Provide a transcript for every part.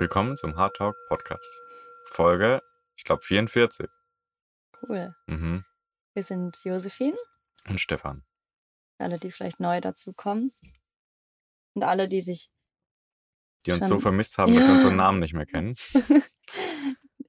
Willkommen zum Hard Talk Podcast. Folge, ich glaube 44. Cool. Mhm. Wir sind Josephine, Und Stefan. alle, die vielleicht neu dazukommen. Und alle, die sich Die uns so vermisst haben, dass wir unseren Namen nicht mehr kennen.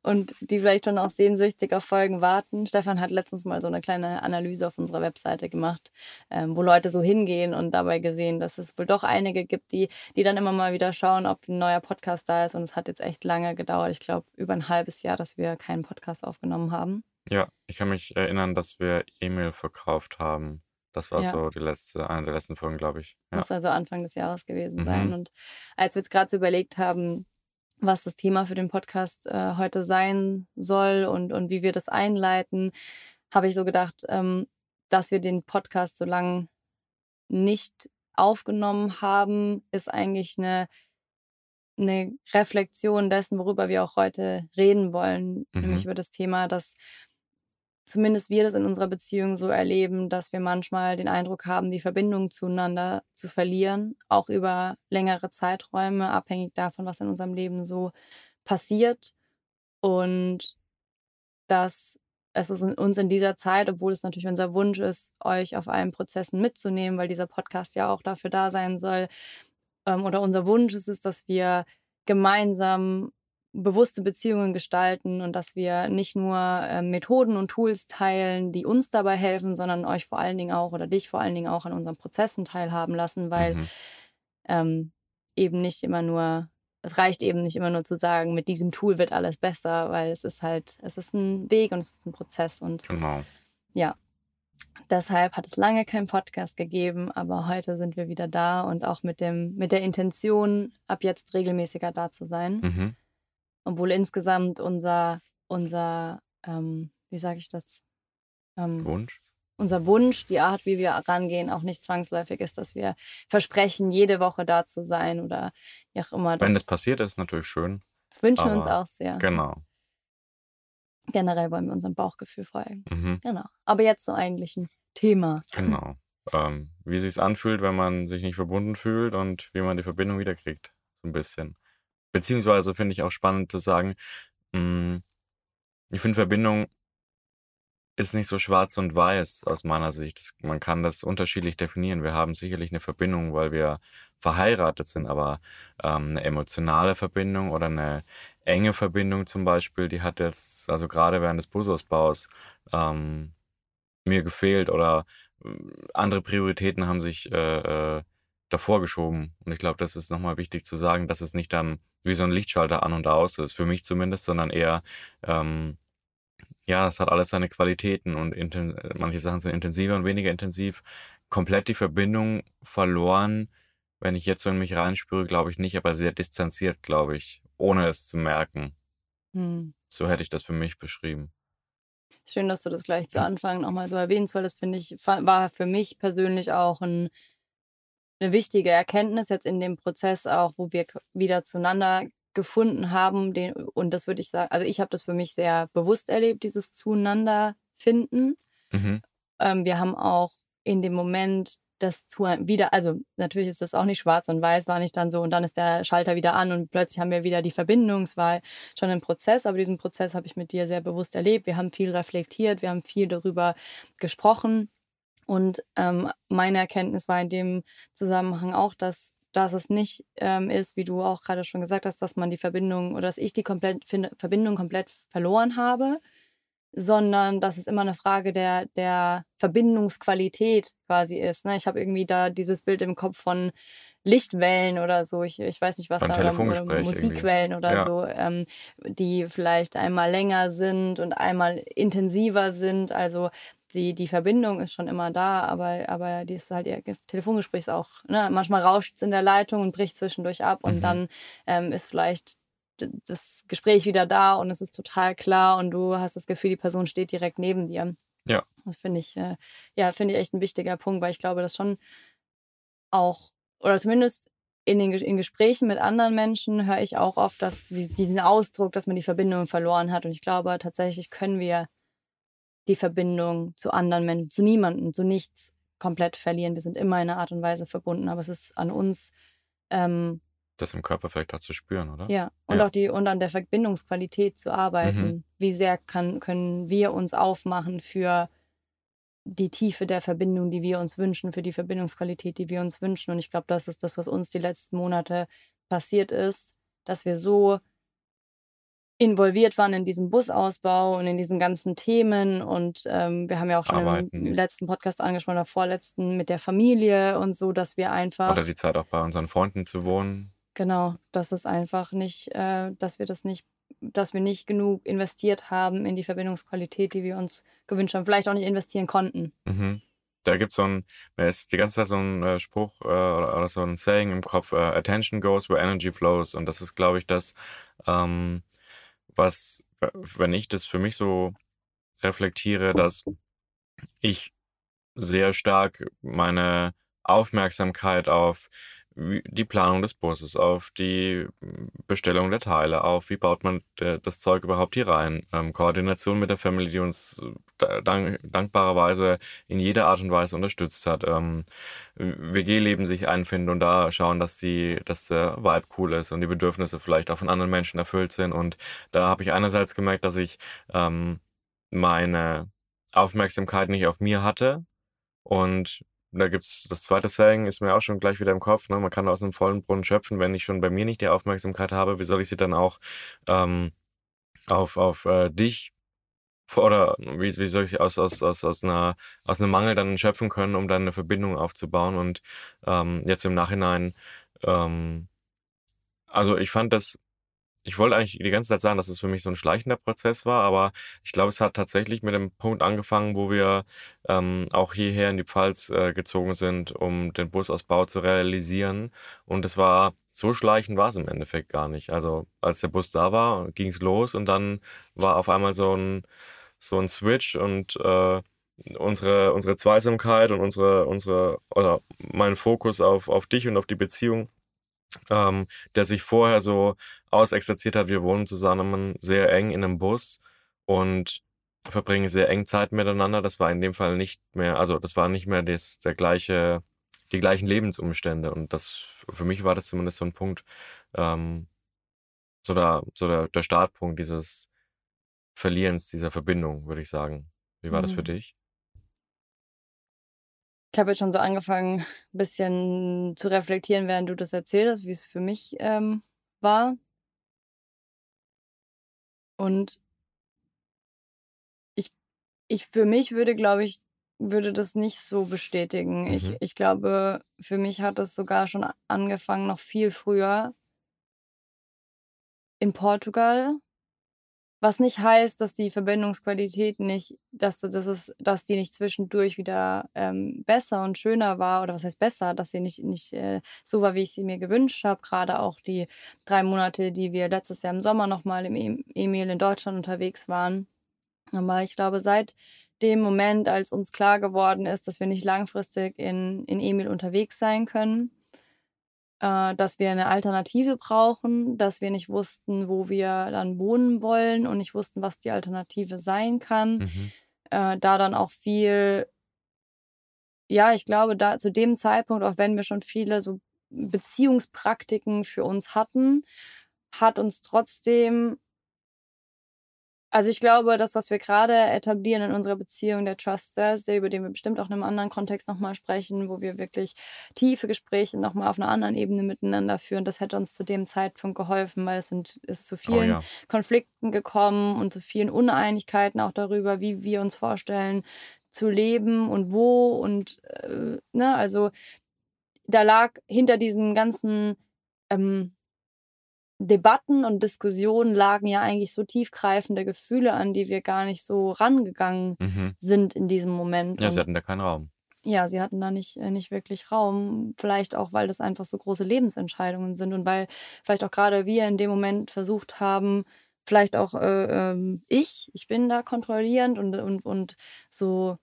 und die vielleicht schon auch sehnsüchtig auf Folgen warten. Stefan hat letztens mal so eine kleine Analyse auf unserer Webseite gemacht, ähm, wo Leute so hingehen und dabei gesehen, dass es wohl doch einige gibt, die, die dann immer mal wieder schauen, ob ein neuer Podcast da ist. Und es hat jetzt echt lange gedauert. Ich glaube, über ein halbes Jahr, dass wir keinen Podcast aufgenommen haben. Ja, ich kann mich erinnern, dass wir E-Mail verkauft haben. Das war Ja. so die letzte, eine der letzten Folgen, glaube ich. Ja. Muss also Anfang des Jahres gewesen Mhm. sein. Und als wir jetzt gerade so überlegt haben, was das Thema für den Podcast äh, heute sein soll und, und wie wir das einleiten, habe ich so gedacht, ähm, dass wir den Podcast so lange nicht aufgenommen haben, ist eigentlich eine, eine Reflexion dessen, worüber wir auch heute reden wollen, Mhm. nämlich über das Thema, dass zumindest wir das in unserer Beziehung so erleben, dass wir manchmal den Eindruck haben, die Verbindung zueinander zu verlieren, auch über längere Zeiträume, abhängig davon, was in unserem Leben so passiert. Und dass es uns- in dieser Zeit, obwohl es natürlich unser Wunsch ist, euch auf allen Prozessen mitzunehmen, weil dieser Podcast ja auch dafür da sein soll, ähm, oder unser Wunsch ist es, dass wir gemeinsam bewusste Beziehungen gestalten und dass wir nicht nur ähm, Methoden und Tools teilen, die uns dabei helfen, sondern euch vor allen Dingen auch oder dich vor allen Dingen auch an unseren Prozessen teilhaben lassen, weil Mhm. ähm, eben nicht immer nur, es reicht eben nicht immer nur zu sagen, mit diesem Tool wird alles besser, weil es ist halt, es ist ein Weg und es ist ein Prozess und Genau. ja. Deshalb hat es lange keinen Podcast gegeben, aber heute sind wir wieder da und auch mit dem, mit der Intention, ab jetzt regelmäßiger da zu sein Mhm. Obwohl insgesamt unser, unser ähm, wie sage ich das, ähm, Wunsch. unser Wunsch, die Art, wie wir rangehen, auch nicht zwangsläufig ist, dass wir versprechen, jede Woche da zu sein oder wie auch immer. Wenn das passiert, ist natürlich schön. das wünschen wir uns auch sehr. Genau. Generell wollen wir unserem Bauchgefühl folgen. Mhm. Genau. Aber jetzt zum eigentlichen Thema. Genau. ähm, wie sich's anfühlt, wenn man sich nicht verbunden fühlt und wie man die Verbindung wiederkriegt. So ein bisschen. Beziehungsweise finde ich auch spannend zu sagen, mh, ich finde Verbindung ist nicht so schwarz und weiß aus meiner Sicht. Das, man kann das unterschiedlich definieren. Wir haben sicherlich eine Verbindung, weil wir verheiratet sind, aber ähm, eine emotionale Verbindung oder eine enge Verbindung zum Beispiel, die hat jetzt, also gerade während des Busausbaus, ähm, mir gefehlt oder äh, andere Prioritäten haben sich äh, äh, davor geschoben. Und ich glaube, das ist nochmal wichtig zu sagen, dass es nicht dann wie so ein Lichtschalter an und aus ist, für mich zumindest, sondern eher, ähm, ja, es hat alles seine Qualitäten und manche Sachen sind intensiver und weniger intensiv. Komplett die Verbindung verloren, wenn ich jetzt so in mich reinspüre, glaube ich nicht, aber sehr distanziert, glaube ich, ohne es zu merken. Hm. So hätte ich das für mich beschrieben. Schön, dass du das gleich zu Anfang nochmal so erwähnst, weil das finde ich, war für mich persönlich auch ein, eine wichtige Erkenntnis jetzt in dem Prozess auch, wo wir wieder zueinander gefunden haben. Den, und das würde ich sagen, also ich habe das für mich sehr bewusst erlebt, dieses Zueinander finden. Mhm. Ähm, wir haben auch in dem Moment das zu wieder, also natürlich ist das auch nicht schwarz und weiß, war nicht dann so und dann ist der Schalter wieder an und plötzlich haben wir wieder die Verbindung. Es war schon ein Prozess, aber diesen Prozess habe ich mit dir sehr bewusst erlebt. Wir haben viel reflektiert, wir haben viel darüber gesprochen und ähm, meine Erkenntnis war in dem Zusammenhang auch, dass dass es nicht ähm, ist, wie du auch gerade schon gesagt hast, dass man die Verbindung oder dass ich die komplett, Verbindung komplett verloren habe, sondern dass es immer eine Frage der, der Verbindungsqualität quasi ist. Ne? Ich habe irgendwie da dieses Bild im Kopf von Lichtwellen oder so. Ich, ich weiß nicht, was Beim da oder Telefongespräch irgendwie. Musikwellen oder Ja. so, ähm, die vielleicht einmal länger sind und einmal intensiver sind. Also die, die Verbindung ist schon immer da, aber, aber die ist halt, ihr Telefongespräch ist auch, ne? manchmal rauscht es in der Leitung und bricht zwischendurch ab und Mhm. dann ähm, ist vielleicht das Gespräch wieder da und es ist total klar und du hast das Gefühl, die Person steht direkt neben dir. Ja. Das finde ich, äh, ja, finde ich echt ein wichtiger Punkt, weil ich glaube, dass schon auch, oder zumindest in den in Gesprächen mit anderen Menschen höre ich auch oft, dass die- diesen Ausdruck, dass man die Verbindung verloren hat. Und ich glaube, tatsächlich können wir die Verbindung zu anderen Menschen, zu niemandem, zu nichts komplett verlieren. Wir sind immer in einer Art und Weise verbunden, aber es ist an uns, ähm, das im Körper vielleicht auch zu spüren, oder? Ja, und Ja. auch die und an der Verbindungsqualität zu arbeiten. Mhm. Wie sehr kann, können wir uns aufmachen für die Tiefe der Verbindung, die wir uns wünschen, für die Verbindungsqualität, die wir uns wünschen. Und ich glaube, das ist das, was uns die letzten Monate passiert ist, dass wir so involviert waren in diesem Busausbau und in diesen ganzen Themen. Und ähm, wir haben ja auch schon im Arbeiten. letzten Podcast angesprochen, oder vorletzten, mit der Familie und so, dass wir einfach. Oder die Zeit auch bei unseren Freunden zu wohnen. Genau, dass es einfach nicht, äh, dass wir das nicht, dass wir nicht genug investiert haben in die Verbindungsqualität, die wir uns gewünscht haben, vielleicht auch nicht investieren konnten. Mhm. Da gibt es so ein, mir ist die ganze Zeit so ein äh, Spruch äh, oder, oder so ein Saying im Kopf, äh, Attention goes where energy flows. Und das ist, glaube ich, das, ähm, was, wenn ich das für mich so reflektiere, dass ich sehr stark meine Aufmerksamkeit auf die Planung des Busses, auf die Bestellung der Teile, auf wie baut man der, das Zeug überhaupt hier rein, ähm, Koordination mit der Family, die uns äh, dank, dankbarerweise in jeder Art und Weise unterstützt hat, ähm, WG-Leben sich einfinden und da schauen, dass die, dass der Vibe cool ist und die Bedürfnisse vielleicht auch von anderen Menschen erfüllt sind. Und da habe ich einerseits gemerkt, dass ich ähm, meine Aufmerksamkeit nicht auf mir hatte und da gibt's das zweite Saying, ist mir auch schon gleich wieder im Kopf. Ne? Man kann aus einem vollen Brunnen schöpfen. Wenn ich schon bei mir nicht die Aufmerksamkeit habe, wie soll ich sie dann auch ähm, auf, auf äh, dich oder wie, wie soll ich sie aus, aus, aus, aus, einer, aus einem Mangel dann schöpfen können, um dann eine Verbindung aufzubauen? Und ähm, jetzt im Nachhinein, ähm, also ich fand das ich wollte eigentlich die ganze Zeit sagen, dass es für mich so ein schleichender Prozess war, aber ich glaube, es hat tatsächlich mit dem Punkt angefangen, wo wir ähm, auch hierher in die Pfalz äh, gezogen sind, um den Busausbau zu realisieren. Und es war so schleichend war es im Endeffekt gar nicht. Also als der Bus da war, ging es los und dann war auf einmal so ein so ein Switch und äh, unsere unsere Zweisamkeit und unsere unsere oder mein Fokus auf auf dich und auf die Beziehung ähm, der sich vorher so ausexerziert hat. Wir wohnen zusammen sehr eng in einem Bus und verbringen sehr eng Zeit miteinander. Das war in dem Fall nicht mehr, also das war nicht mehr das, der gleiche, die gleichen Lebensumstände. Und das für mich war das zumindest so ein Punkt, ähm, so, der, so der, der Startpunkt dieses Verlierens dieser Verbindung, würde ich sagen. Wie war das für Mhm. dich? Ich habe jetzt schon so angefangen, ein bisschen zu reflektieren, während du das erzählt hast, wie es für mich ähm, war. Und ich, ich für mich würde, glaube ich, würde das nicht so bestätigen. Ich, Mhm. ich glaube, für mich hat es sogar schon angefangen, noch viel früher in Portugal. Was nicht heißt, dass die Verbindungsqualität nicht, dass, das ist, dass die nicht zwischendurch wieder ähm, besser und schöner war. Oder was heißt besser, dass sie nicht, nicht äh, so war, wie ich sie mir gewünscht habe. Gerade auch die drei Monate, die wir letztes Jahr im Sommer nochmal im E- Emil in Deutschland unterwegs waren. Aber ich glaube, seit dem Moment, als uns klar geworden ist, dass wir nicht langfristig in, in Emil unterwegs sein können, äh, dass wir eine Alternative brauchen, dass wir nicht wussten, wo wir dann wohnen wollen und nicht wussten, was die Alternative sein kann. Mhm. Äh, da dann auch viel, ja, ich glaube, da zu dem Zeitpunkt, auch wenn wir schon viele so Beziehungspraktiken für uns hatten, hat uns trotzdem also ich glaube, das, was wir gerade etablieren in unserer Beziehung, der Trust Thursday, über den wir bestimmt auch in einem anderen Kontext nochmal sprechen, wo wir wirklich tiefe Gespräche nochmal auf einer anderen Ebene miteinander führen, das hätte uns zu dem Zeitpunkt geholfen, weil es sind, ist zu Oh vielen ja. Konflikten gekommen und zu vielen Uneinigkeiten auch darüber, wie wir uns vorstellen zu leben und wo und äh, ne, also da lag hinter diesen ganzen ähm, Debatten und Diskussionen lagen ja eigentlich so tiefgreifende Gefühle an, die wir gar nicht so rangegangen Mhm. sind in diesem Moment. Ja, sie Und hatten da keinen Raum. ja, sie hatten da nicht, äh, nicht wirklich Raum. Vielleicht auch, weil das einfach so große Lebensentscheidungen sind und weil vielleicht auch gerade wir in dem Moment versucht haben, vielleicht auch äh, ähm, ich, ich bin da kontrollierend und, und, und so,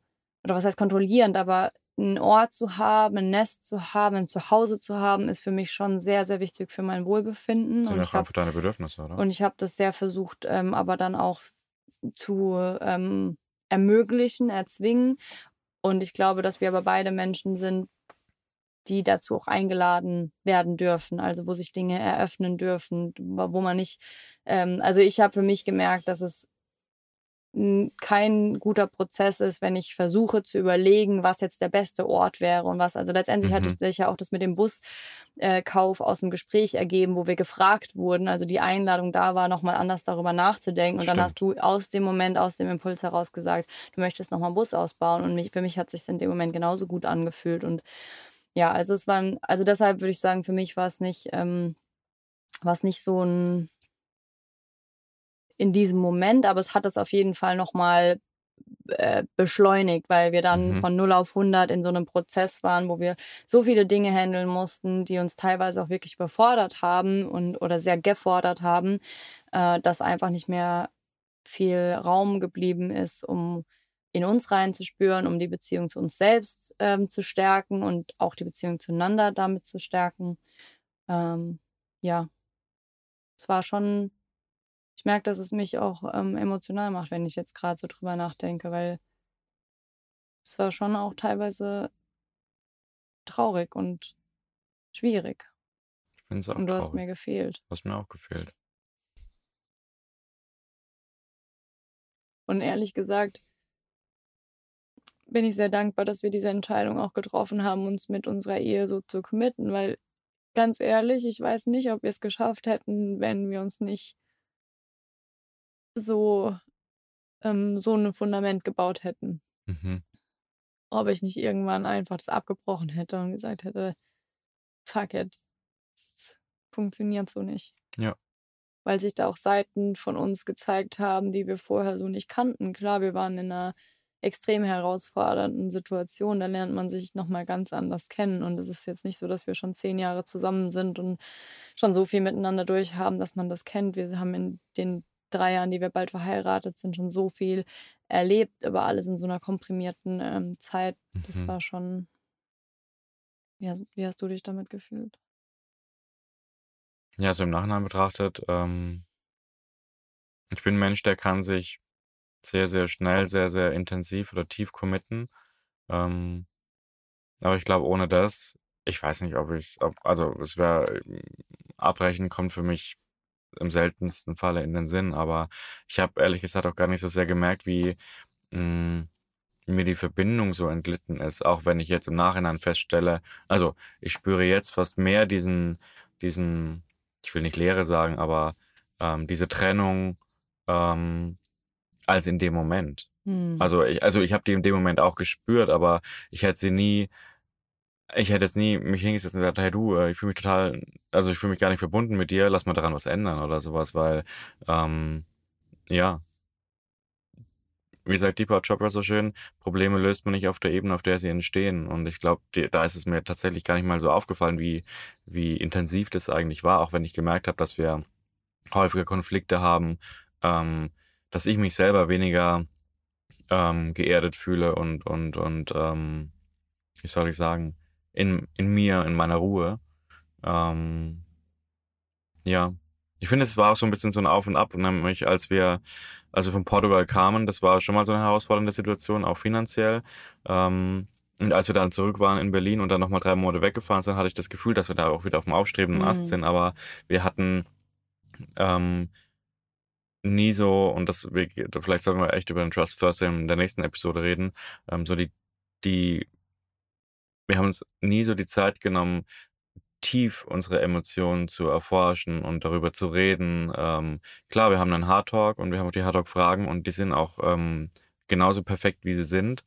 oder was heißt kontrollierend, aber einen Ort zu haben, ein Nest zu haben, ein Zuhause zu haben, ist für mich schon sehr, sehr wichtig für mein Wohlbefinden. Sind Und ja ich auch einfach deine Bedürfnisse, oder? und ich habe das sehr versucht, ähm, aber dann auch zu ähm, ermöglichen, erzwingen. Und ich glaube, dass wir aber beide Menschen sind, die dazu auch eingeladen werden dürfen, also wo sich Dinge eröffnen dürfen, wo man nicht, ähm, also ich habe für mich gemerkt, dass es kein guter Prozess ist, wenn ich versuche zu überlegen, was jetzt der beste Ort wäre und was. Also letztendlich mhm. hatte sich ja auch das mit dem Buskauf äh, aus dem Gespräch ergeben, wo wir gefragt wurden. Also die Einladung da war, nochmal anders darüber nachzudenken. Und Stimmt. dann hast du aus dem Moment, aus dem Impuls heraus gesagt, du möchtest nochmal einen Bus ausbauen. Und mich, für mich hat es sich in dem Moment genauso gut angefühlt. Und ja, also es waren, also deshalb würde ich sagen, für mich war es nicht, ähm, war es nicht so ein in diesem Moment, aber es hat es auf jeden Fall nochmal äh, beschleunigt, weil wir dann mhm. von 0 auf 100 in so einem Prozess waren, wo wir so viele Dinge handeln mussten, die uns teilweise auch wirklich überfordert haben und oder sehr gefordert haben, äh, dass einfach nicht mehr viel Raum geblieben ist, um in uns reinzuspüren, um die Beziehung zu uns selbst ähm, zu stärken und auch die Beziehung zueinander damit zu stärken. Ähm, ja, es war schon ich merke, dass es mich auch ähm, emotional macht, wenn ich jetzt gerade so drüber nachdenke, weil es war schon auch teilweise traurig und schwierig. Ich finde es auch Und du traurig. hast mir gefehlt. Du hast mir auch gefehlt. Und ehrlich gesagt bin ich sehr dankbar, dass wir diese Entscheidung auch getroffen haben, uns mit unserer Ehe so zu committen, weil ganz ehrlich, ich weiß nicht, ob wir es geschafft hätten, wenn wir uns nicht so ähm, so 'n Fundament gebaut hätten. Mhm. Ob ich nicht irgendwann einfach das abgebrochen hätte und gesagt hätte: „Fuck it, das funktioniert so nicht.“ Ja. Weil sich da auch Seiten von uns gezeigt haben, die wir vorher so nicht kannten. Klar, wir waren in einer extrem herausfordernden Situation, da lernt man sich noch mal ganz anders kennen und es ist jetzt nicht so, dass wir schon zehn Jahre zusammen sind und schon so viel miteinander durch haben, dass man das kennt. Wir haben in den drei Jahren, die wir bald verheiratet sind, schon so viel erlebt, aber alles in so einer komprimierten ähm, Zeit. Das mhm. war schon. Wie, wie, hast du dich damit gefühlt? Ja, so im Nachhinein betrachtet, ähm, ich bin ein Mensch, der kann sich sehr, sehr schnell, sehr, sehr intensiv oder tief committen. Ähm, aber ich glaube, ohne das, ich weiß nicht, ob ich, ob, also es wäre, abbrechen kommt für mich im seltensten Falle in den Sinn. Aber ich habe ehrlich gesagt auch gar nicht so sehr gemerkt, wie mh, hm, mir die Verbindung so entglitten ist, auch wenn ich jetzt im Nachhinein feststelle, also ich spüre jetzt fast mehr diesen, diesen, ich will nicht Leere sagen, aber ähm, diese Trennung ähm, als in dem Moment. Hm. Also ich, also ich habe die in dem Moment auch gespürt, aber ich hätte sie nie ich hätte jetzt nie mich hingesetzt und gesagt, hey du, äh, ich fühle mich total, also ich fühle mich gar nicht verbunden mit dir, lass mal daran was ändern oder sowas, weil, ähm, ja, wie sagt Deepak Chopra so schön, Probleme löst man nicht auf der Ebene, auf der sie entstehen. Und ich glaube, da ist es mir tatsächlich gar nicht mal so aufgefallen, wie, wie intensiv das eigentlich war, auch wenn ich gemerkt habe, dass wir häufiger Konflikte haben, ähm, dass ich mich selber weniger ähm, geerdet fühle und, und, und ähm, wie soll ich sagen, in, in mir, in meiner Ruhe. Ähm, ja, ich finde, es war auch so ein bisschen so ein Auf und Ab, nämlich als wir, also von Portugal kamen, das war schon mal so eine herausfordernde Situation, auch finanziell. Ähm, und als wir dann zurück waren in Berlin und dann nochmal drei Monate weggefahren sind, hatte ich das Gefühl, dass wir da auch wieder auf dem aufstrebenden mhm. Ast sind. Aber wir hatten ähm, nie so, und das, vielleicht sollten wir echt über den Trust Thursday in der nächsten Episode reden, ähm, so die, die wir haben uns nie so die Zeit genommen, tief unsere Emotionen zu erforschen und darüber zu reden. Ähm, klar, wir haben einen Hard Talk und wir haben auch die Hard Talk Fragen und die sind auch ähm, genauso perfekt, wie sie sind.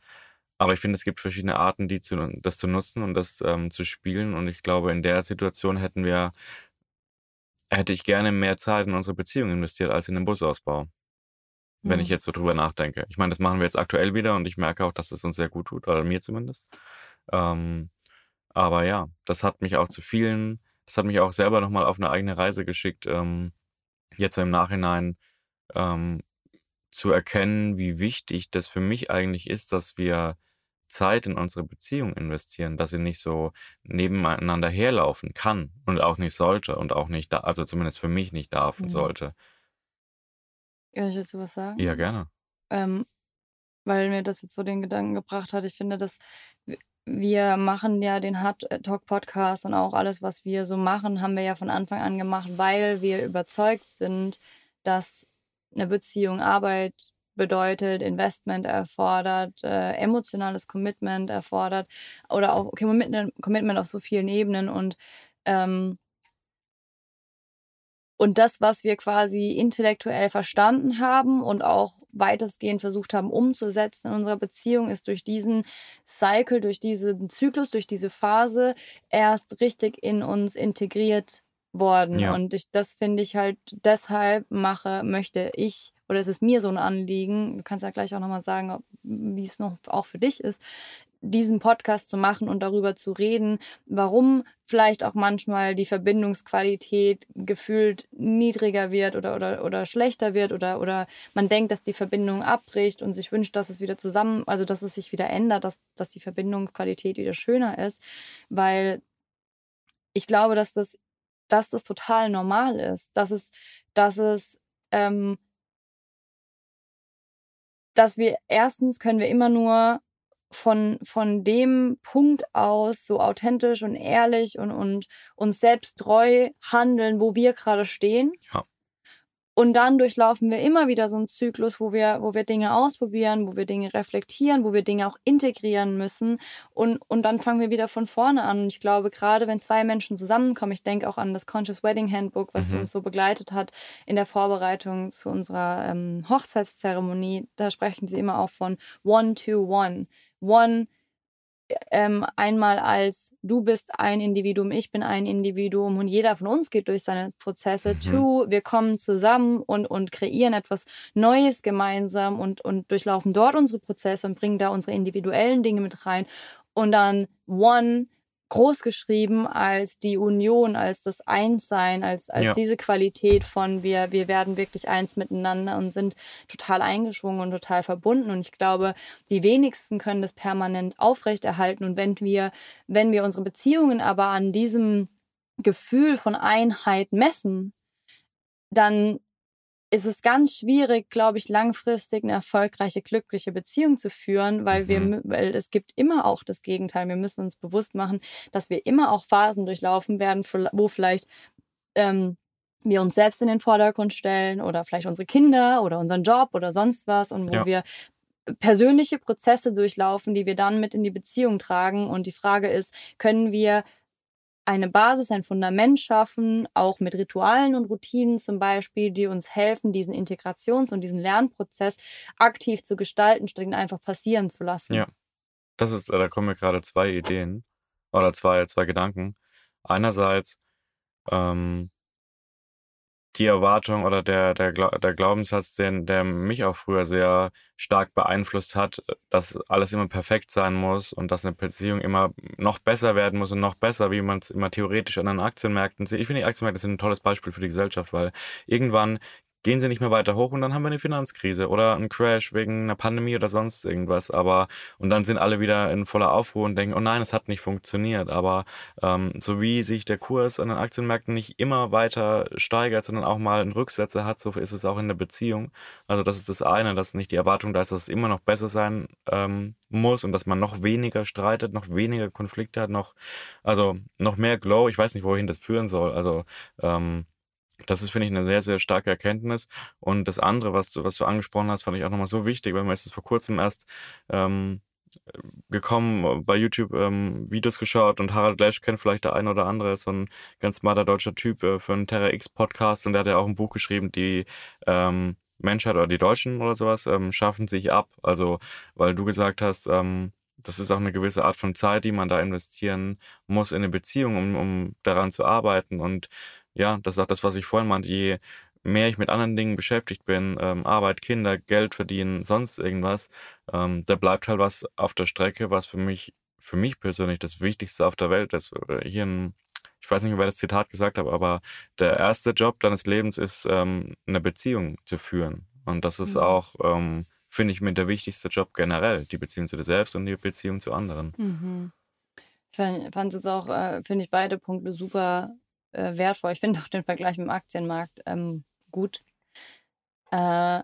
Aber ich finde, es gibt verschiedene Arten, die zu, das zu nutzen und das ähm, zu spielen. Und ich glaube, in der Situation hätten wir, hätte ich gerne mehr Zeit in unsere Beziehung investiert als in den Busausbau. Wenn ich jetzt so drüber nachdenke. Ich meine, das machen wir jetzt aktuell wieder und ich merke auch, dass es uns sehr gut tut, oder mir zumindest. Ähm, aber ja, das hat mich auch zu vielen, das hat mich auch selber nochmal auf eine eigene Reise geschickt, ähm, jetzt im Nachhinein ähm, zu erkennen, wie wichtig das für mich eigentlich ist, dass wir Zeit in unsere Beziehung investieren, dass sie nicht so nebeneinander herlaufen kann und auch nicht sollte und auch nicht da, also zumindest für mich nicht darf und mhm. sollte. Kann ich dazu was sagen? Ja, gerne. Ähm, weil mir das jetzt so den Gedanken gebracht hat. Ich finde, dass wir machen ja den Hard Talk Podcast und auch alles, was wir so machen, haben wir ja von Anfang an gemacht, weil wir überzeugt sind, dass eine Beziehung Arbeit bedeutet, Investment erfordert, äh, emotionales Commitment erfordert oder auch Commitment, Commitment auf so vielen Ebenen und ähm, und das, was wir quasi intellektuell verstanden haben und auch weitestgehend versucht haben umzusetzen in unserer Beziehung, ist durch diesen Cycle, durch diesen Zyklus, durch diese Phase erst richtig in uns integriert worden. Ja. Und ich, das finde ich halt, deshalb mache, möchte ich, oder es ist mir so ein Anliegen, du kannst ja gleich auch nochmal sagen, wie es noch auch für dich ist, diesen Podcast zu machen und darüber zu reden, warum vielleicht auch manchmal die Verbindungsqualität gefühlt niedriger wird oder, oder, oder schlechter wird oder, oder man denkt, dass die Verbindung abbricht und sich wünscht, dass es wieder zusammen, also dass es sich wieder ändert, dass, dass die Verbindungsqualität wieder schöner ist, weil ich glaube, dass das, dass das total normal ist, dass es, dass es, ähm, dass wir erstens können wir immer nur von, von dem Punkt aus so authentisch und ehrlich und, und uns selbst treu handeln, wo wir gerade stehen. Ja. Und dann durchlaufen wir immer wieder so einen Zyklus, wo wir, wo wir Dinge ausprobieren, wo wir Dinge reflektieren, wo wir Dinge auch integrieren müssen. Und, und dann fangen wir wieder von vorne an. Und ich glaube, gerade wenn zwei Menschen zusammenkommen, ich denke auch an das Conscious Wedding Handbook, was mhm. uns so begleitet hat in der Vorbereitung zu unserer ähm, Hochzeitszeremonie, da sprechen sie immer auch von One to One. One ähm, einmal als du bist ein Individuum, ich bin ein Individuum und jeder von uns geht durch seine Prozesse. Mhm. Two, wir kommen zusammen und, und kreieren etwas Neues gemeinsam und, und durchlaufen dort unsere Prozesse und bringen da unsere individuellen Dinge mit rein. Und dann One, groß geschrieben als die Union, als das Einssein, als, als ja. diese Qualität von wir, wir werden wirklich eins miteinander und sind total eingeschwungen und total verbunden. Und ich glaube, die wenigsten können das permanent aufrechterhalten. Und wenn wir, wenn wir unsere Beziehungen aber an diesem Gefühl von Einheit messen, dann ist es ganz schwierig, glaube ich, langfristig eine erfolgreiche, glückliche Beziehung zu führen, weil wir, mhm. weil es gibt immer auch das Gegenteil. Wir müssen uns bewusst machen, dass wir immer auch Phasen durchlaufen werden, wo vielleicht ähm, wir uns selbst in den Vordergrund stellen oder vielleicht unsere Kinder oder unseren Job oder sonst was und wo ja. wir persönliche Prozesse durchlaufen, die wir dann mit in die Beziehung tragen. Und die Frage ist, können wir eine Basis, ein Fundament schaffen, auch mit Ritualen und Routinen zum Beispiel, die uns helfen, diesen Integrations- und diesen Lernprozess aktiv zu gestalten, statt ihn einfach passieren zu lassen. Ja, das ist, da kommen mir gerade zwei Ideen oder zwei, zwei Gedanken. Einerseits ähm, die Erwartung oder der, der, der Glaubenssatz, den, der mich auch früher sehr stark beeinflusst hat, dass alles immer perfekt sein muss und dass eine Beziehung immer noch besser werden muss und noch besser, wie man es immer theoretisch an den Aktienmärkten sieht. Ich finde, die Aktienmärkte sind ein tolles Beispiel für die Gesellschaft, weil irgendwann gehen sie nicht mehr weiter hoch und dann haben wir eine Finanzkrise oder einen Crash wegen einer Pandemie oder sonst irgendwas. Aber und dann sind alle wieder in voller Aufruhr und denken, oh nein, es hat nicht funktioniert. Aber ähm, so wie sich der Kurs an den Aktienmärkten nicht immer weiter steigert, sondern auch mal einen Rücksetzer hat, so ist es auch in der Beziehung. Also das ist das eine, dass nicht die Erwartung da ist, dass es immer noch besser sein ähm, muss und dass man noch weniger streitet, noch weniger Konflikte hat, noch also noch mehr Glow. Ich weiß nicht, wohin das führen soll. Also ähm, das ist, finde ich, eine sehr, sehr starke Erkenntnis. Und das andere, was du, was du angesprochen hast, fand ich auch nochmal so wichtig, weil mir ist es vor kurzem erst ähm, gekommen, bei YouTube ähm, Videos geschaut und Harald Lesch kennt vielleicht der ein oder andere, ist so ein ganz smarter deutscher Typ äh, für einen Terra X Podcast und der hat ja auch ein Buch geschrieben, die ähm, Menschheit oder die Deutschen oder sowas ähm, schaffen sich ab. Also, weil du gesagt hast, ähm, das ist auch eine gewisse Art von Zeit, die man da investieren muss in eine Beziehung, um, um daran zu arbeiten. Und ja, das ist auch das, was ich vorhin meinte, je mehr ich mit anderen Dingen beschäftigt bin, ähm, Arbeit, Kinder, Geld verdienen, sonst irgendwas, ähm, da bleibt halt was auf der Strecke, was für mich, für mich persönlich das Wichtigste auf der Welt ist. Hier ein, ich weiß nicht, wer das Zitat gesagt hat, aber der erste Job deines Lebens ist, ähm, eine Beziehung zu führen. Und das ist mhm. auch, ähm, finde ich, mit der wichtigste Job generell, die Beziehung zu dir selbst und die Beziehung zu anderen. Mhm. Ich fand es jetzt auch, äh, finde ich beide Punkte super äh, wertvoll. Ich finde auch den Vergleich mit dem Aktienmarkt ähm, gut. Äh,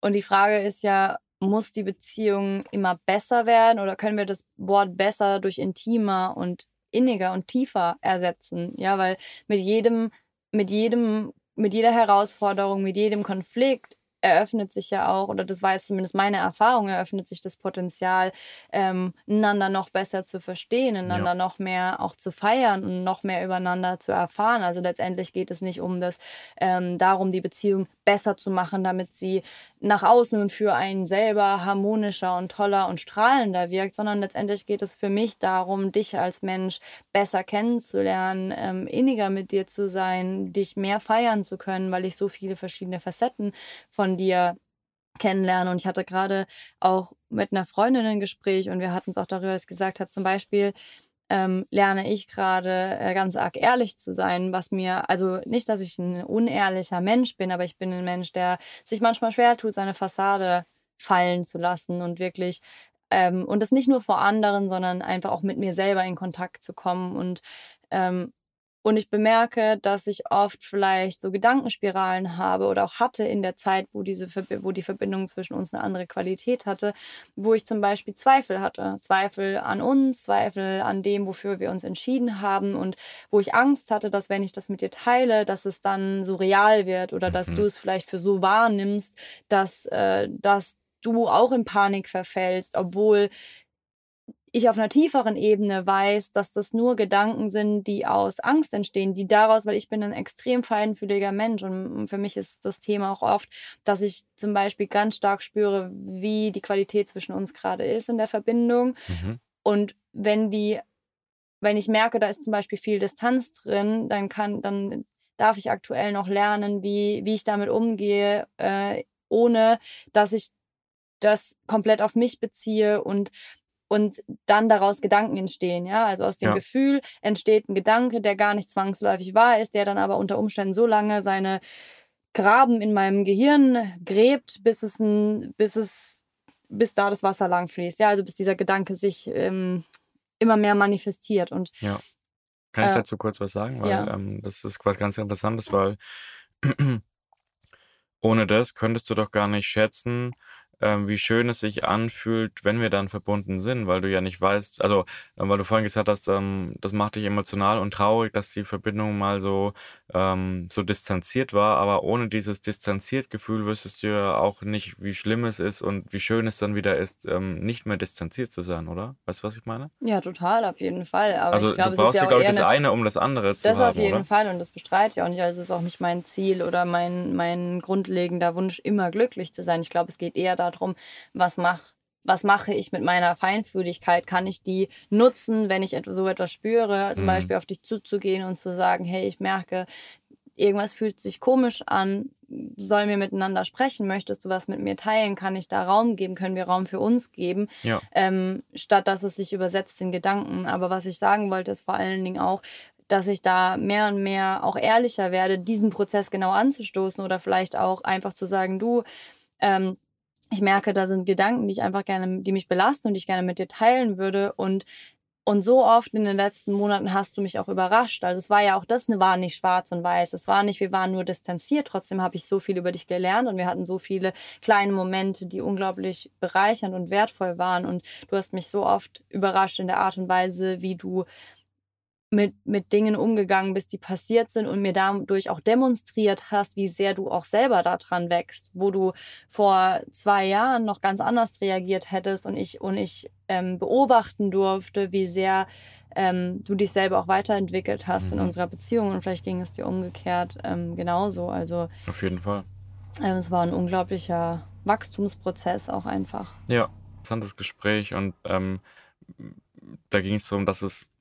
und die Frage ist ja, muss die Beziehung immer besser werden oder können wir das Wort besser durch intimer und inniger und tiefer ersetzen? Ja, weil mit jedem, mit jedem, mit jeder Herausforderung, mit jedem Konflikt eröffnet sich ja auch, oder das war jetzt zumindest meine Erfahrung, eröffnet sich das Potenzial, ähm, einander noch besser zu verstehen, einander ja. noch mehr auch zu feiern und noch mehr übereinander zu erfahren. Also letztendlich geht es nicht um das, ähm, darum, die Beziehung besser zu machen, damit sie nach außen und für einen selber harmonischer und toller und strahlender wirkt, sondern letztendlich geht es für mich darum, dich als Mensch besser kennenzulernen, ähm, inniger mit dir zu sein, dich mehr feiern zu können, weil ich so viele verschiedene Facetten von dir kennenlernen. Und ich hatte gerade auch mit einer Freundin ein Gespräch und wir hatten es auch darüber, dass ich gesagt habe, zum Beispiel, ähm, lerne ich gerade äh, ganz arg ehrlich zu sein, was mir, also nicht, dass ich ein unehrlicher Mensch bin, aber ich bin ein Mensch, der sich manchmal schwer tut, seine Fassade fallen zu lassen und wirklich ähm, und das nicht nur vor anderen, sondern einfach auch mit mir selber in Kontakt zu kommen und ähm, und ich bemerke, dass ich oft vielleicht so Gedankenspiralen habe oder auch hatte in der Zeit, wo, diese, wo die Verbindung zwischen uns eine andere Qualität hatte, wo ich zum Beispiel Zweifel hatte. Zweifel an uns, Zweifel an dem, wofür wir uns entschieden haben und wo ich Angst hatte, dass wenn ich das mit dir teile, dass es dann so real wird oder dass mhm. du es vielleicht für so wahrnimmst, dass, äh, dass du auch in Panik verfällst, obwohl ich auf einer tieferen Ebene weiß, dass das nur Gedanken sind, die aus Angst entstehen, die daraus, weil ich bin ein extrem feinfühliger Mensch und für mich ist das Thema auch oft, dass ich zum Beispiel ganz stark spüre, wie die Qualität zwischen uns gerade ist in der Verbindung. Mhm. Und wenn die, wenn ich merke, da ist zum Beispiel viel Distanz drin, dann kann, dann darf ich aktuell noch lernen, wie, wie ich damit umgehe, äh, ohne dass ich das komplett auf mich beziehe und und dann daraus Gedanken entstehen. Ja, also aus dem ja. Gefühl entsteht ein Gedanke, der gar nicht zwangsläufig wahr ist, der dann aber unter Umständen so lange seine Graben in meinem Gehirn gräbt, bis es ein, bis es, bis da das Wasser lang fließt. Ja, also bis dieser Gedanke sich ähm, immer mehr manifestiert. Und ja. Kann ich äh, dazu kurz was sagen? Weil ja. ähm, das ist was ganz Interessantes, weil ohne das könntest du doch gar nicht schätzen, ähm, wie schön es sich anfühlt, wenn wir dann verbunden sind, weil du ja nicht weißt, also äh, weil du vorhin gesagt hast, ähm, das macht dich emotional und traurig, dass die Verbindung mal so ähm, so distanziert war, aber ohne dieses distanziert Gefühl wüsstest du ja auch nicht, wie schlimm es ist und wie schön es dann wieder ist, ähm, nicht mehr distanziert zu sein, oder? Weißt du, was ich meine? Ja, total, auf jeden Fall. Aber also ich glaub, du brauchst ja, glaube ich, das eine, um das andere zu das haben. Das auf jeden oder? Fall und das bestreite ich auch nicht. Also es ist auch nicht mein Ziel oder mein, mein grundlegender Wunsch, immer glücklich zu sein. Ich glaube, es geht eher darum, was mach, was mache ich mit meiner Feinfühligkeit? Kann ich die nutzen, wenn ich so etwas spüre? Zum mhm. Beispiel auf dich zuzugehen und zu sagen, hey, ich merke, irgendwas fühlt sich komisch an, sollen wir miteinander sprechen? Möchtest du was mit mir teilen? Kann ich da Raum geben? Können wir Raum für uns geben? Ja. Ähm, statt dass es sich übersetzt in Gedanken. Aber was ich sagen wollte, ist vor allen Dingen auch, dass ich da mehr und mehr auch ehrlicher werde, diesen Prozess genau anzustoßen oder vielleicht auch einfach zu sagen, du, ähm, ich merke, da sind Gedanken, die ich einfach gerne, die mich belasten und die ich gerne mit dir teilen würde. Und, und so oft in den letzten Monaten hast du mich auch überrascht. Also es war ja auch das ne, war nicht schwarz und weiß. Es war nicht, wir waren nur distanziert. Trotzdem habe ich so viel über dich gelernt und wir hatten so viele kleine Momente, die unglaublich bereichernd und wertvoll waren. Und du hast mich so oft überrascht in der Art und Weise, wie du mit, mit Dingen umgegangen bist, die passiert sind und mir dadurch auch demonstriert hast, wie sehr du auch selber daran wächst, wo du vor zwei Jahren noch ganz anders reagiert hättest und ich, und ich ähm, beobachten durfte, wie sehr ähm, du dich selber auch weiterentwickelt hast mhm. in unserer Beziehung und vielleicht ging es dir umgekehrt ähm, genauso. Also auf jeden Fall. Ähm, es war ein unglaublicher Wachstumsprozess auch einfach. Ja, interessantes Gespräch und ähm, da ging es darum, dass es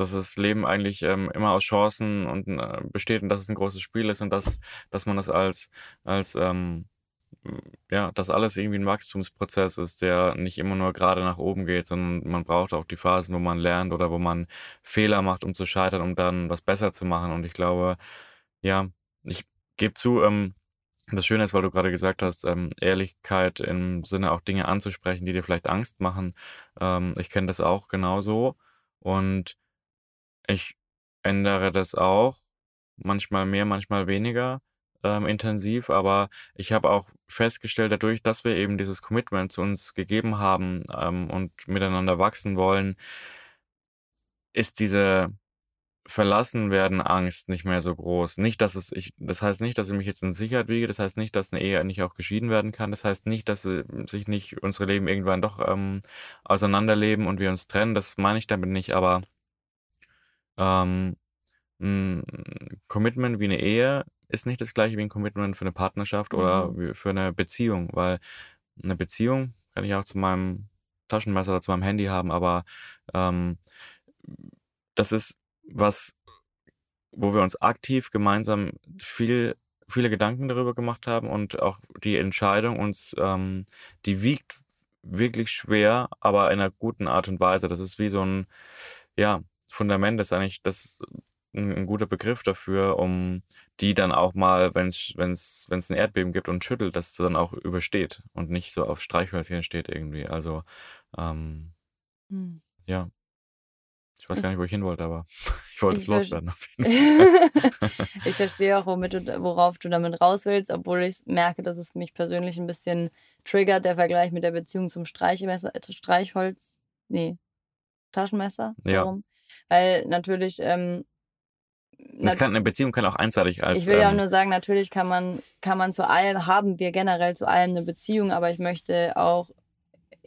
dass das Leben eigentlich ähm, immer aus Chancen und äh, besteht und dass es ein großes Spiel ist und dass, dass man das als, als ähm, ja, dass alles irgendwie ein Wachstumsprozess ist, der nicht immer nur gerade nach oben geht, sondern man braucht auch die Phasen, wo man lernt oder wo man Fehler macht, um zu scheitern, um dann was besser zu machen. Und ich glaube, ja, ich gebe zu, ähm, das Schöne ist, weil du gerade gesagt hast, ähm, Ehrlichkeit im Sinne auch Dinge anzusprechen, die dir vielleicht Angst machen. Ähm, ich kenne das auch genauso. Und ich ändere das auch, manchmal mehr, manchmal weniger. ähm, intensiv, aber ich habe auch festgestellt, dadurch, dass wir eben dieses Commitment zu uns gegeben haben ähm, und miteinander wachsen wollen, ist diese verlassen werden Angst nicht mehr so groß. Nicht, dass es, ich, das heißt nicht, dass ich mich jetzt in Sicherheit wiege, das heißt nicht, dass eine Ehe nicht auch geschieden werden kann, das heißt nicht, dass sich nicht unsere Leben irgendwann doch ähm, auseinanderleben und wir uns trennen, das meine ich damit nicht, aber ähm, ein Commitment wie eine Ehe ist nicht das gleiche wie ein Commitment für eine Partnerschaft mhm. oder für eine Beziehung, weil eine Beziehung kann ich auch zu meinem Taschenmesser oder zu meinem Handy haben, aber ähm, das ist was, wo wir uns aktiv gemeinsam viel, viele Gedanken darüber gemacht haben und auch die Entscheidung uns, ähm, die wiegt wirklich schwer, aber in einer guten Art und Weise. Das ist wie so ein, ja, Fundament ist eigentlich das ein, ein guter Begriff dafür, um die dann auch mal, wenn es ein Erdbeben gibt und schüttelt, dass es dann auch übersteht und nicht so auf Streichhölzchen steht irgendwie. Also ähm, hm. ja. Ich weiß gar nicht, wo ich hin wollte, aber ich wollte es loswerden. ich verstehe auch, womit du, worauf du damit raus willst, obwohl ich merke, dass es mich persönlich ein bisschen triggert, der Vergleich mit der Beziehung zum Streichmesser, äh, Streichholz, nee, Taschenmesser. Ja. Weil natürlich. Ähm, das kann, eine Beziehung kann auch einseitig als. Ich will ja ähm, nur sagen, natürlich kann man, kann man zu allem, haben wir generell zu allem eine Beziehung, aber ich möchte auch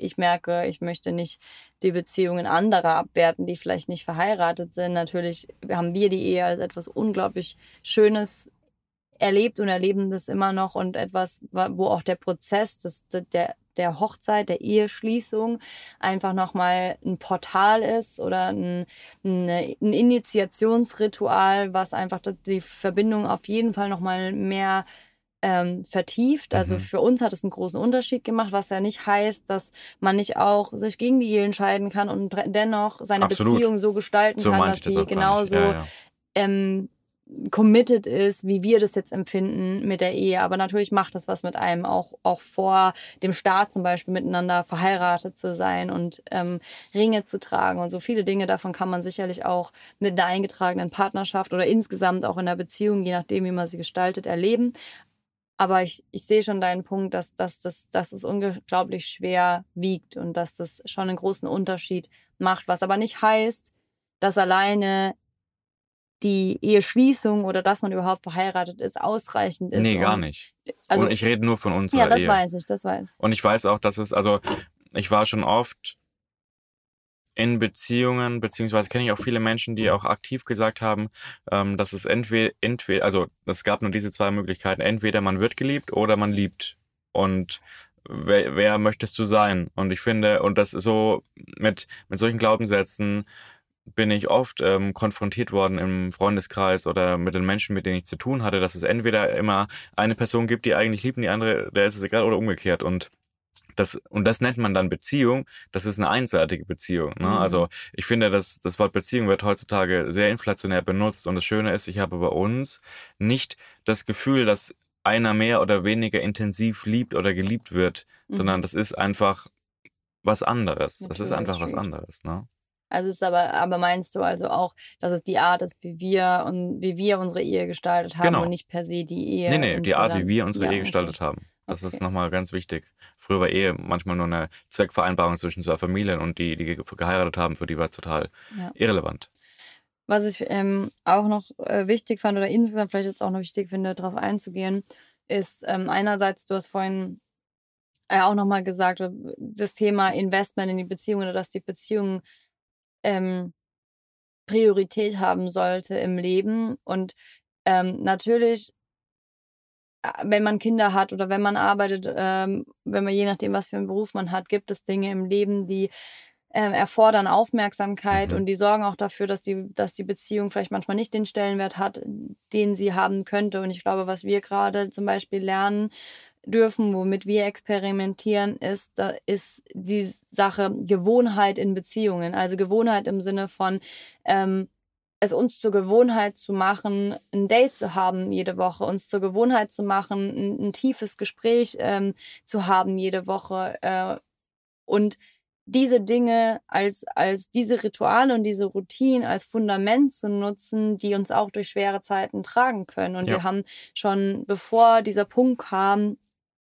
ich merke, ich möchte nicht die Beziehungen anderer abwerten, die vielleicht nicht verheiratet sind. Natürlich haben wir die Ehe als etwas unglaublich Schönes erlebt und erleben das immer noch und etwas, wo auch der Prozess des, der, der Hochzeit, der Eheschließung einfach nochmal ein Portal ist oder ein, ein Initiationsritual, was einfach die Verbindung auf jeden Fall nochmal mehr ähm, vertieft. Also mhm. für uns hat es einen großen Unterschied gemacht, was ja nicht heißt, dass man nicht auch sich gegen die Ehe entscheiden kann und dennoch seine Absolut. Beziehung so gestalten so kann, dass sie genauso ja, ja. Ähm, committed ist, wie wir das jetzt empfinden mit der Ehe. Aber natürlich macht das was mit einem, auch, auch vor dem Start zum Beispiel miteinander verheiratet zu sein und ähm, Ringe zu tragen. Und so viele Dinge davon kann man sicherlich auch mit einer eingetragenen Partnerschaft oder insgesamt auch in der Beziehung, je nachdem, wie man sie gestaltet, erleben. Aber ich, ich sehe schon deinen Punkt, dass, dass, dass, dass es unglaublich schwer wiegt und dass das schon einen großen Unterschied macht, was aber nicht heißt, dass alleine die Eheschließung oder dass man überhaupt verheiratet ist, ausreichend ist. Nee, gar nicht. Also, und ich rede nur von unserer. Ja, das Ehe. weiß ich, das weiß ich. Und ich weiß auch, dass es, also ich war schon oft in Beziehungen, beziehungsweise kenne ich auch viele Menschen, die auch aktiv gesagt haben, ähm, dass es entweder, entweder, also es gab nur diese zwei Möglichkeiten, entweder man wird geliebt oder man liebt. Und wer, wer möchtest du sein? Und ich finde, und das ist so mit, mit solchen Glaubenssätzen bin ich oft ähm, konfrontiert worden im Freundeskreis oder mit den Menschen, mit denen ich zu tun hatte, dass es entweder immer eine Person gibt, die eigentlich liebt und die andere, der ist es egal oder umgekehrt. Und das, und das nennt man dann Beziehung, das ist eine einseitige Beziehung. Ne? Mhm. Also ich finde, dass das Wort Beziehung wird heutzutage sehr inflationär benutzt und das Schöne ist, ich habe bei uns nicht das Gefühl, dass einer mehr oder weniger intensiv liebt oder geliebt wird, mhm. sondern das ist einfach was anderes. das ist einfach was anderes. Ne? Also ist aber, aber meinst du also auch, dass es die Art ist, wie wir und wie wir unsere Ehe gestaltet haben genau. und nicht per se die Ehe? Nee, nee, die Art, wie wir unsere ja, Ehe gestaltet okay. haben. Das okay. ist nochmal ganz wichtig. Früher war Ehe manchmal nur eine Zweckvereinbarung zwischen zwei Familien und die, die geheiratet haben, für die war es total ja. irrelevant. Was ich ähm, auch noch äh, wichtig fand oder insgesamt vielleicht jetzt auch noch wichtig finde, darauf einzugehen, ist ähm, einerseits, du hast vorhin äh, auch nochmal gesagt, äh, das Thema Investment in die Beziehung oder dass die Beziehung ähm, Priorität haben sollte im Leben. Und ähm, natürlich wenn man Kinder hat oder wenn man arbeitet, ähm, wenn man je nachdem, was für einen Beruf man hat, gibt es Dinge im Leben, die ähm, erfordern Aufmerksamkeit mhm. und die sorgen auch dafür, dass die, dass die Beziehung vielleicht manchmal nicht den Stellenwert hat, den sie haben könnte. Und ich glaube, was wir gerade zum Beispiel lernen dürfen, womit wir experimentieren, ist, da ist die Sache Gewohnheit in Beziehungen. Also Gewohnheit im Sinne von, ähm, es uns zur Gewohnheit zu machen, ein Date zu haben jede Woche, uns zur Gewohnheit zu machen, ein, ein tiefes Gespräch ähm, zu haben jede Woche äh, und diese Dinge als, als diese Rituale und diese Routinen als Fundament zu nutzen, die uns auch durch schwere Zeiten tragen können. Und Ja. wir haben schon, bevor dieser Punkt kam,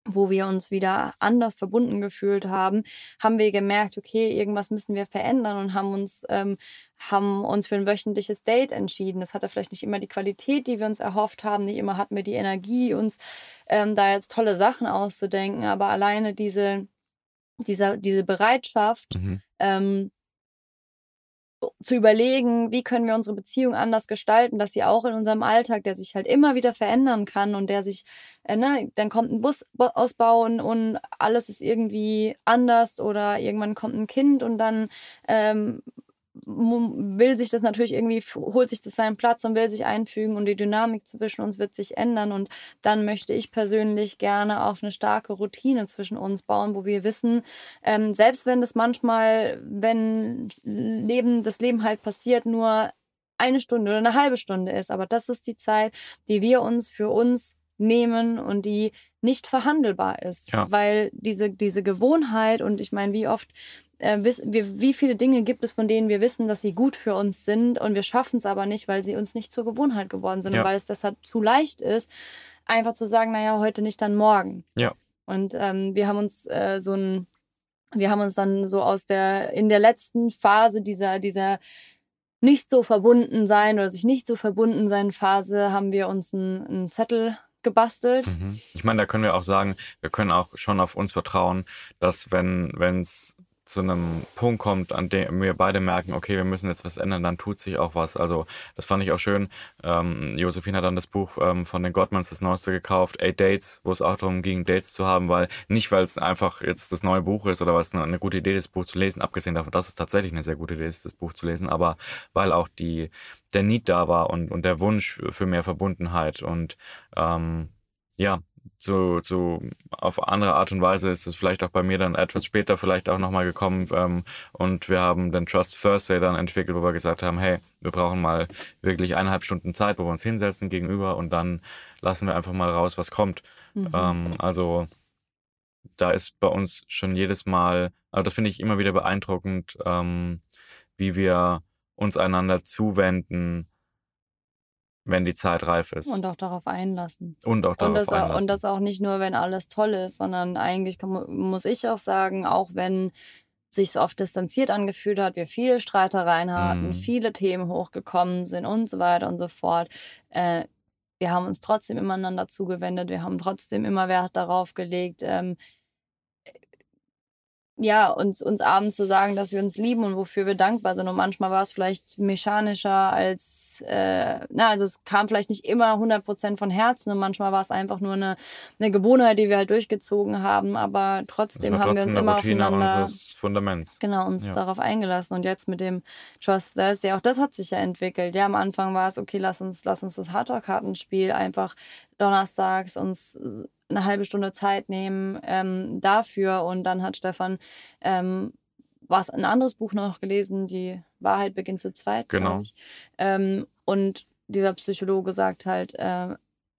wo wir uns wieder anders verbunden gefühlt haben, haben wir gemerkt, okay, irgendwas müssen wir verändern und haben uns, ähm, haben uns für ein wöchentliches Date entschieden. Das hatte vielleicht nicht immer die Qualität, die wir uns erhofft haben, nicht immer hatten wir die Energie, uns ähm, da jetzt tolle Sachen auszudenken, aber alleine diese, dieser, diese Bereitschaft, Mhm. ähm, zu überlegen, wie können wir unsere Beziehung anders gestalten, dass sie auch in unserem Alltag, der sich halt immer wieder verändern kann und der sich, äh, ne, dann kommt ein Bus ausbauen und alles ist irgendwie anders oder irgendwann kommt ein Kind und dann ähm, will sich das natürlich irgendwie, holt sich das seinen Platz und will sich einfügen und die Dynamik zwischen uns wird sich ändern und dann möchte ich persönlich gerne auf eine starke Routine zwischen uns bauen, wo wir wissen, ähm, selbst wenn das manchmal, wenn Leben, das Leben halt passiert, nur eine Stunde oder eine halbe Stunde ist, aber das ist die Zeit, die wir uns für uns nehmen und die nicht verhandelbar ist, Ja. weil diese diese Gewohnheit und ich meine, wie oft äh, wissen wir, wie viele Dinge gibt es, von denen wir wissen, dass sie gut für uns sind und wir schaffen es aber nicht, weil sie uns nicht zur Gewohnheit geworden sind Ja. und weil es deshalb zu leicht ist, einfach zu sagen, naja, heute nicht, dann morgen. Ja. Und ähm, wir haben uns äh, so ein, wir haben uns dann so aus der, in der letzten Phase dieser, dieser nicht so verbunden sein oder sich nicht so verbunden sein Phase, haben wir uns einen, einen Zettel gebastelt. Mhm. Ich meine, da können wir auch sagen, wir können auch schon auf uns vertrauen, dass wenn es zu einem Punkt kommt, an dem wir beide merken, okay, wir müssen jetzt was ändern, dann tut sich auch was. Also das fand ich auch schön. Ähm, Josephine hat dann das Buch ähm, von den Gottmans, das Neueste, gekauft, Eight Dates, wo es auch darum ging, Dates zu haben, weil nicht, weil es einfach jetzt das neue Buch ist oder weil es eine, eine gute Idee ist, das Buch zu lesen, abgesehen davon, dass es tatsächlich eine sehr gute Idee ist, das Buch zu lesen, aber weil auch die der Need da war und, und der Wunsch für mehr Verbundenheit und ähm, ja, so, so auf andere Art und Weise ist es vielleicht auch bei mir dann etwas später vielleicht auch nochmal gekommen ähm, und wir haben den Trust Thursday dann entwickelt, wo wir gesagt haben, hey, wir brauchen mal wirklich eineinhalb Stunden Zeit, wo wir uns hinsetzen gegenüber und dann lassen wir einfach mal raus, was kommt. Mhm. Ähm, also da ist bei uns schon jedes Mal, also das finde ich immer wieder beeindruckend, ähm, wie wir uns einander zuwenden, wenn die Zeit reif ist. und auch darauf einlassen. Und auch darauf Und das, auch, einlassen. und das auch nicht nur, wenn alles toll ist, sondern eigentlich kann, mu- muss ich auch sagen, auch wenn sich oft distanziert angefühlt hat, wir viele Streitereien hatten, Mhm. viele Themen hochgekommen sind und so weiter und so fort. Äh, wir haben uns trotzdem immer einander zugewendet, wir haben trotzdem immer Wert darauf gelegt, ähm, ja, uns, uns abends zu sagen, dass wir uns lieben und wofür wir dankbar sind. Und manchmal war es vielleicht mechanischer als, äh, na, also es kam vielleicht nicht immer 100% von Herzen und manchmal war es einfach nur eine, eine Gewohnheit, die wir halt durchgezogen haben, aber trotzdem haben wir trotzdem uns eine immer Routine aufeinander, unseres Fundaments. genau, uns Ja. darauf eingelassen. Und jetzt mit dem Trust Thursday, auch das hat sich ja entwickelt. Ja, am Anfang war es, okay, lass uns, lass uns das Hardtalk-Kartenspiel einfach donnerstags uns eine halbe Stunde Zeit nehmen ähm, dafür. Und dann hat Stefan ähm, was ein anderes Buch noch gelesen, die Wahrheit beginnt zu zweit, Genau. Ähm, und dieser Psychologe sagt halt, äh,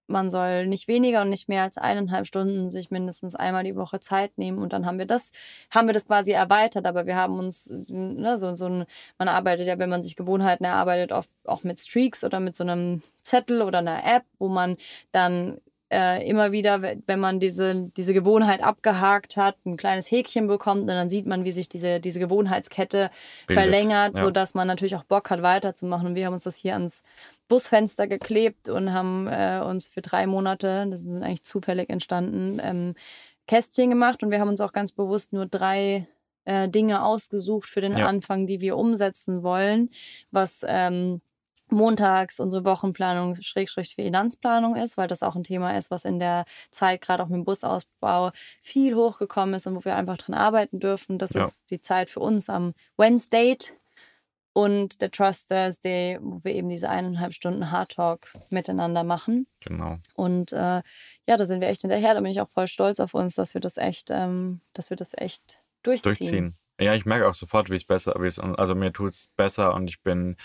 man soll nicht weniger und nicht mehr als eineinhalb Stunden sich mindestens einmal die Woche Zeit nehmen. Und dann haben wir das, haben wir das quasi erweitert, aber wir haben uns, ne, so, so ein, man arbeitet ja, wenn man sich Gewohnheiten erarbeitet, oft auch mit Streaks oder mit so einem Zettel oder einer App, wo man dann äh, immer wieder, we- wenn man diese, diese Gewohnheit abgehakt hat, ein kleines Häkchen bekommt und dann sieht man, wie sich diese, diese Gewohnheitskette Bildet, verlängert, ja. sodass man natürlich auch Bock hat, weiterzumachen. Und wir haben uns das hier ans Busfenster geklebt und haben äh, uns für drei Monate, das sind eigentlich zufällig entstanden, ähm, Kästchen gemacht und wir haben uns auch ganz bewusst nur drei äh, Dinge ausgesucht für den Ja. Anfang, die wir umsetzen wollen, was ähm, montags unsere Wochenplanung Schrägstrich Finanzplanung ist, weil das auch ein Thema ist, was in der Zeit gerade auch mit dem Busausbau viel hochgekommen ist und wo wir einfach dran arbeiten dürfen. Das Ja. ist die Zeit für uns am Wednesday und der Trust Thursday, wo wir eben diese eineinhalb Stunden Hard Talk miteinander machen. Genau. Und äh, ja, da sind wir echt hinterher. Da bin ich auch voll stolz auf uns, dass wir das echt, ähm, dass wir das echt durchziehen. Durchziehen. Ja, ich merke auch sofort, wie es besser ist. Also mir tut es besser und ich bin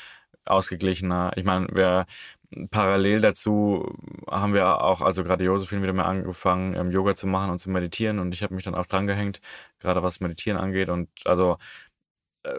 ausgeglichener. Ich meine, wir parallel dazu haben wir auch, also gerade Josephine wieder mal angefangen, ähm, Yoga zu machen und zu meditieren und ich habe mich dann auch dran gehängt, gerade was Meditieren angeht und also äh,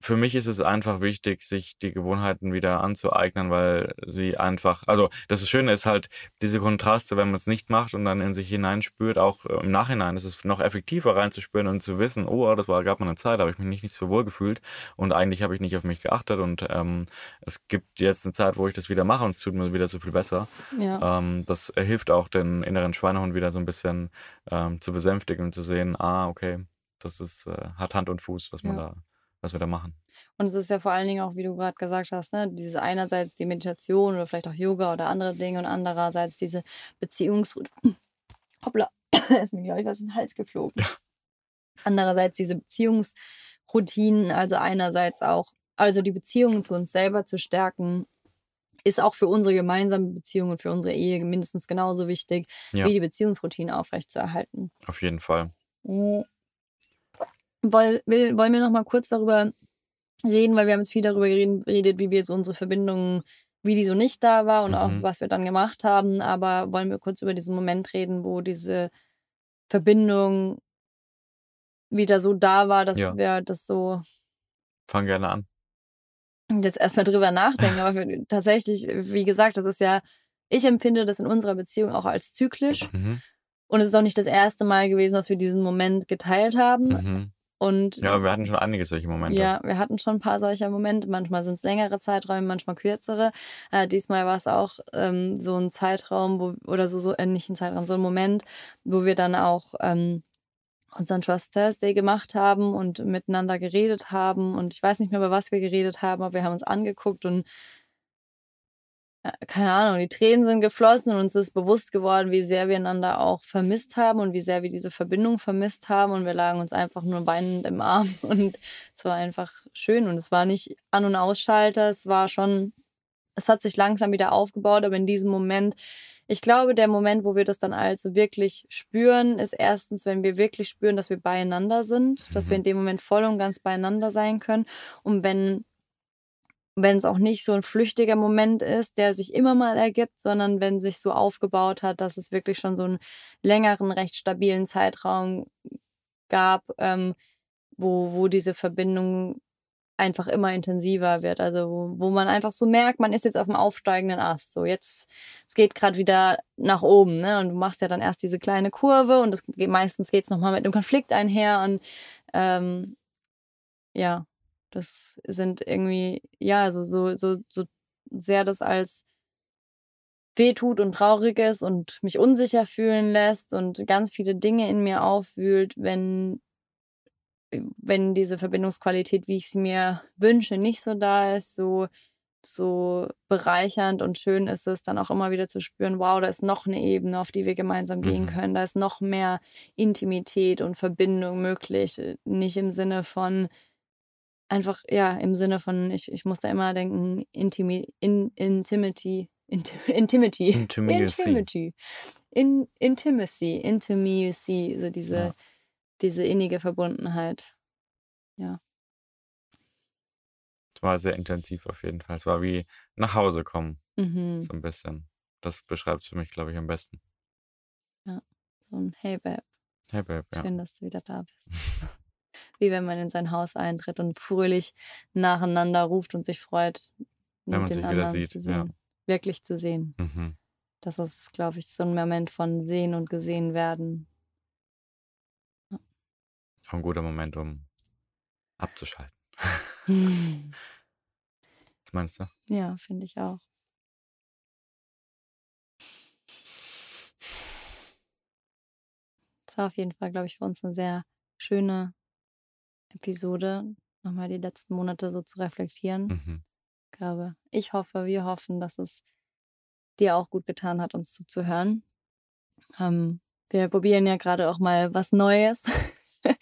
für mich ist es einfach wichtig, sich die Gewohnheiten wieder anzueignen, weil sie einfach, also das Schöne ist halt diese Kontraste, wenn man es nicht macht und dann in sich hineinspürt, auch äh, im Nachhinein ist es noch effektiver reinzuspüren und zu wissen, oh, das war gab mal eine Zeit, da habe ich mich nicht, nicht so wohl gefühlt und eigentlich habe ich nicht auf mich geachtet und ähm, es gibt jetzt eine Zeit, wo ich das wieder mache und es tut mir wieder so viel besser. Ja. Ähm, das hilft auch den inneren Schweinehund wieder so ein bisschen ähm, zu besänftigen und zu sehen, ah, okay, das ist, äh, hat Hand und Fuß, was man ja. da was wir da machen. Und es ist ja vor allen Dingen auch, wie du gerade gesagt hast, ne, dieses einerseits die Meditation oder vielleicht auch Yoga oder andere Dinge und andererseits diese Beziehungsroutine. Hoppla, ist mir, glaube ich, was in den Hals geflogen. Ja. Andererseits diese Beziehungsroutinen, also einerseits auch, also die Beziehungen zu uns selber zu stärken, ist auch für unsere gemeinsame Beziehung und für unsere Ehe mindestens genauso wichtig, ja. wie die Beziehungsroutine aufrechtzuerhalten. Auf jeden Fall. Mhm. Will, wollen wir noch mal kurz darüber reden, weil wir haben jetzt viel darüber geredet, wie wir so unsere Verbindungen, wie die so nicht da war und mhm. auch was wir dann gemacht haben. Aber wollen wir kurz über diesen Moment reden, wo diese Verbindung wieder so da war, dass ja. wir das so. Fang gerne an. Jetzt erstmal drüber nachdenken, aber für, tatsächlich, wie gesagt, das ist ja, ich empfinde das in unserer Beziehung auch als zyklisch. Mhm. Und es ist auch nicht das erste Mal gewesen, dass wir diesen Moment geteilt haben. Mhm. Und ja, wir hatten schon einige solche Momente. Ja, wir hatten schon ein paar solcher Momente. Manchmal sind es längere Zeiträume, manchmal kürzere. Äh, diesmal war es auch ähm, so ein Zeitraum, wo, oder so, so äh, nicht ein Zeitraum, so ein Moment, wo wir dann auch ähm, unseren Trust Thursday gemacht haben und miteinander geredet haben. Und ich weiß nicht mehr, über was wir geredet haben, aber wir haben uns angeguckt und keine Ahnung, die Tränen sind geflossen und uns ist bewusst geworden, wie sehr wir einander auch vermisst haben und wie sehr wir diese Verbindung vermisst haben. Und wir lagen uns einfach nur weinend im Arm. Und es war einfach schön. Und es war nicht An- und Ausschalter, es war schon, es hat sich langsam wieder aufgebaut, aber in diesem Moment, ich glaube, der Moment, wo wir das dann also wirklich spüren, ist erstens, wenn wir wirklich spüren, dass wir beieinander sind, dass wir mhm. in dem Moment voll und ganz beieinander sein können. Und wenn wenn es auch nicht so ein flüchtiger Moment ist, der sich immer mal ergibt, sondern wenn sich so aufgebaut hat, dass es wirklich schon so einen längeren, recht stabilen Zeitraum gab, ähm, wo, wo diese Verbindung einfach immer intensiver wird. Also wo, man einfach so merkt, man ist jetzt auf dem aufsteigenden Ast. So jetzt, es geht gerade wieder nach oben, ne? Und du machst ja dann erst diese kleine Kurve und das, meistens geht es nochmal mit einem Konflikt einher und ähm, ja, das sind irgendwie, ja, also so, so, so sehr das als wehtut und traurig ist und mich unsicher fühlen lässt und ganz viele Dinge in mir aufwühlt, wenn, wenn diese Verbindungsqualität, wie ich sie mir wünsche, nicht so da ist, so, so bereichernd und schön ist es dann auch immer wieder zu spüren, wow, da ist noch eine Ebene, auf die wir gemeinsam gehen mhm. können, da ist noch mehr Intimität und Verbindung möglich, nicht im Sinne von, einfach, ja, im Sinne von, ich, ich muss da immer denken, Intimi, in, Intimity, Intim, Intimity. Intimacy. In, Intimacy. Intimacy, so diese, ja. diese innige Verbundenheit. Ja. Es war sehr intensiv auf jeden Fall. Es war wie nach Hause kommen. Mhm. So ein bisschen. Das beschreibt es für mich, glaube ich, am besten. Ja. So ein Hey Babe. Hey Babe, ja. Schön, dass du wieder da bist. wie wenn man in sein Haus eintritt und fröhlich nacheinander ruft und sich freut, wenn man sich wieder sieht, zu ja. wirklich zu sehen. Mhm. Das ist, glaube ich, so ein Moment von sehen und gesehen werden. Ja. Auch ein guter Moment, um abzuschalten. Was meinst du? Ja, finde ich auch. Das war auf jeden Fall, glaube ich, für uns eine sehr schöne Episode nochmal die letzten Monate so zu reflektieren. Mhm. Ich glaube, ich hoffe, wir hoffen, dass es dir auch gut getan hat, uns zuzuhören. Ähm, wir probieren ja gerade auch mal was Neues.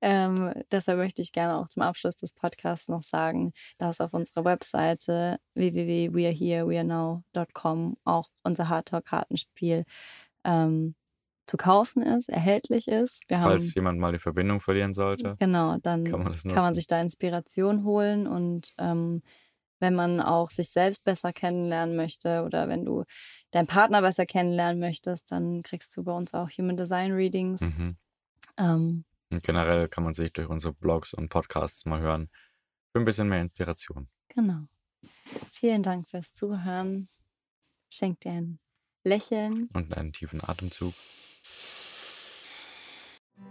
ähm, deshalb möchte ich gerne auch zum Abschluss des Podcasts noch sagen, dass auf unserer Webseite www.weareherewearenow.com auch unser Hardtalk-Kartenspiel ähm, zu kaufen ist, erhältlich ist. Wir Falls haben, jemand mal die Verbindung verlieren sollte. Genau, dann kann man, kann man sich da Inspiration holen und ähm, wenn man auch sich selbst besser kennenlernen möchte oder wenn du deinen Partner besser kennenlernen möchtest, dann kriegst du bei uns auch Human Design Readings. Mhm. Ähm, Und generell kann man sich durch unsere Blogs und Podcasts mal hören. Für ein bisschen mehr Inspiration. genau. Vielen Dank fürs Zuhören. Schenk dir ein Lächeln. Und einen tiefen Atemzug.